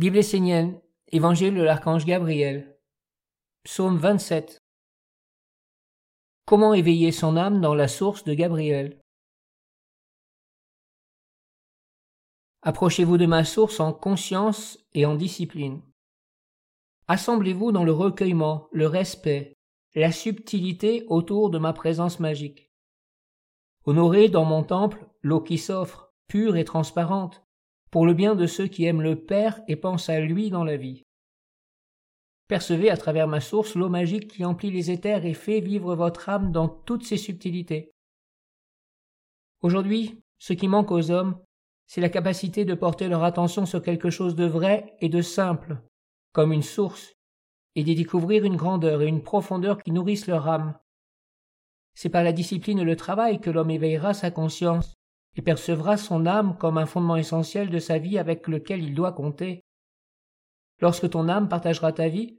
Bible essénienne, Évangile de l'archange Gabriel, Psaume 27. Comment éveiller son âme dans la source de Gabriel? Approchez-vous de ma source en conscience et en discipline. Assemblez-vous dans le recueillement, le respect, la subtilité autour de ma présence magique. Honorez dans mon temple l'eau qui s'offre, pure et transparente, pour le bien de ceux qui aiment le Père et pensent à lui dans la vie. Percevez à travers ma source l'eau magique qui emplit les éthers et fait vivre votre âme dans toutes ses subtilités. Aujourd'hui, ce qui manque aux hommes, c'est la capacité de porter leur attention sur quelque chose de vrai et de simple, comme une source, et d'y découvrir une grandeur et une profondeur qui nourrissent leur âme. C'est par la discipline et le travail que l'homme éveillera sa conscience, et percevra son âme comme un fondement essentiel de sa vie avec lequel il doit compter. Lorsque ton âme partagera ta vie,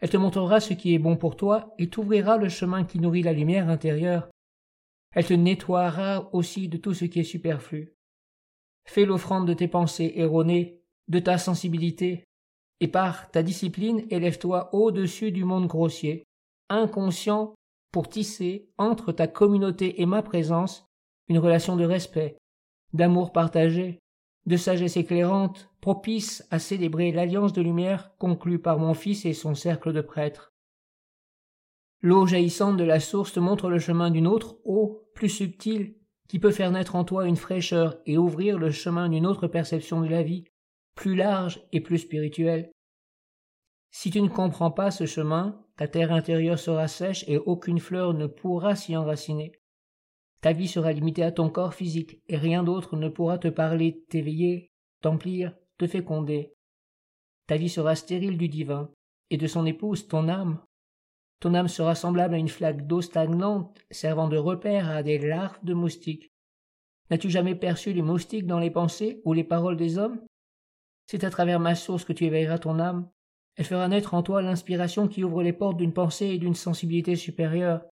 elle te montrera ce qui est bon pour toi et t'ouvrira le chemin qui nourrit la lumière intérieure. Elle te nettoiera aussi de tout ce qui est superflu. Fais l'offrande de tes pensées erronées, de ta sensibilité, et par ta discipline élève-toi au-dessus du monde grossier, inconscient pour tisser entre ta communauté et ma présence une relation de respect, d'amour partagé, de sagesse éclairante, propice à célébrer l'alliance de lumière conclue par mon Fils et son cercle de prêtres. L'eau jaillissante de la source te montre le chemin d'une autre eau, plus subtile, qui peut faire naître en toi une fraîcheur et ouvrir le chemin d'une autre perception de la vie, plus large et plus spirituelle. Si tu ne comprends pas ce chemin, ta terre intérieure sera sèche et aucune fleur ne pourra s'y enraciner. Ta vie sera limitée à ton corps physique, et rien d'autre ne pourra te parler, t'éveiller, t'emplir, te féconder. Ta vie sera stérile du divin, et de son épouse, ton âme. Ton âme sera semblable à une flaque d'eau stagnante, servant de repère à des larves de moustiques. N'as-tu jamais perçu les moustiques dans les pensées ou les paroles des hommes? C'est à travers ma source que tu éveilleras ton âme. Elle fera naître en toi l'inspiration qui ouvre les portes d'une pensée et d'une sensibilité supérieure.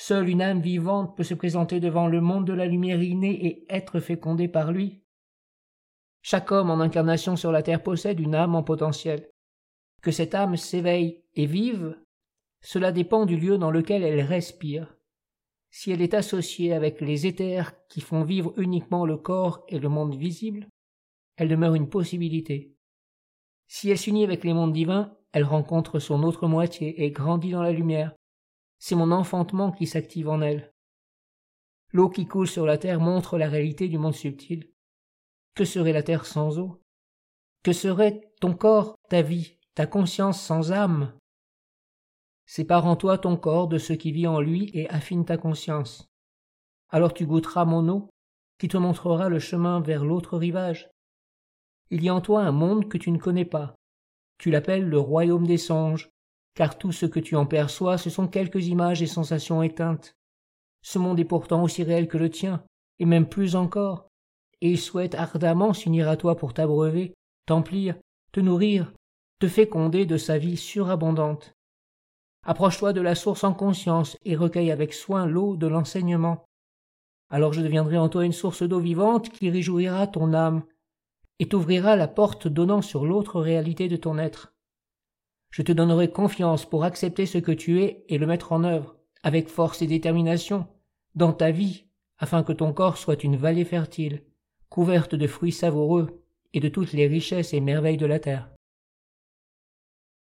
Seule une âme vivante peut se présenter devant le monde de la lumière innée et être fécondée par lui. Chaque homme en incarnation sur la terre possède une âme en potentiel. Que cette âme s'éveille et vive, cela dépend du lieu dans lequel elle respire. Si elle est associée avec les éthers qui font vivre uniquement le corps et le monde visible, elle demeure une possibilité. Si elle s'unit avec les mondes divins, elle rencontre son autre moitié et grandit dans la lumière c'est mon enfantement qui s'active en elle. L'eau qui coule sur la terre montre la réalité du monde subtil. Que serait la terre sans eau? Que serait ton corps, ta vie, ta conscience sans âme? Sépare en toi ton corps de ce qui vit en lui et affine ta conscience. Alors tu goûteras mon eau, qui te montrera le chemin vers l'autre rivage. Il y a en toi un monde que tu ne connais pas. Tu l'appelles le royaume des songes, car tout ce que tu en perçois, ce sont quelques images et sensations éteintes. Ce monde est pourtant aussi réel que le tien, et même plus encore, et il souhaite ardemment s'unir à toi pour t'abreuver, t'emplir, te nourrir, te féconder de sa vie surabondante. Approche-toi de la source en conscience et recueille avec soin l'eau de l'enseignement. Alors je deviendrai en toi une source d'eau vivante qui réjouira ton âme et t'ouvrira la porte donnant sur l'autre réalité de ton être. Je te donnerai confiance pour accepter ce que tu es et le mettre en œuvre, avec force et détermination, dans ta vie, afin que ton corps soit une vallée fertile, couverte de fruits savoureux et de toutes les richesses et merveilles de la terre.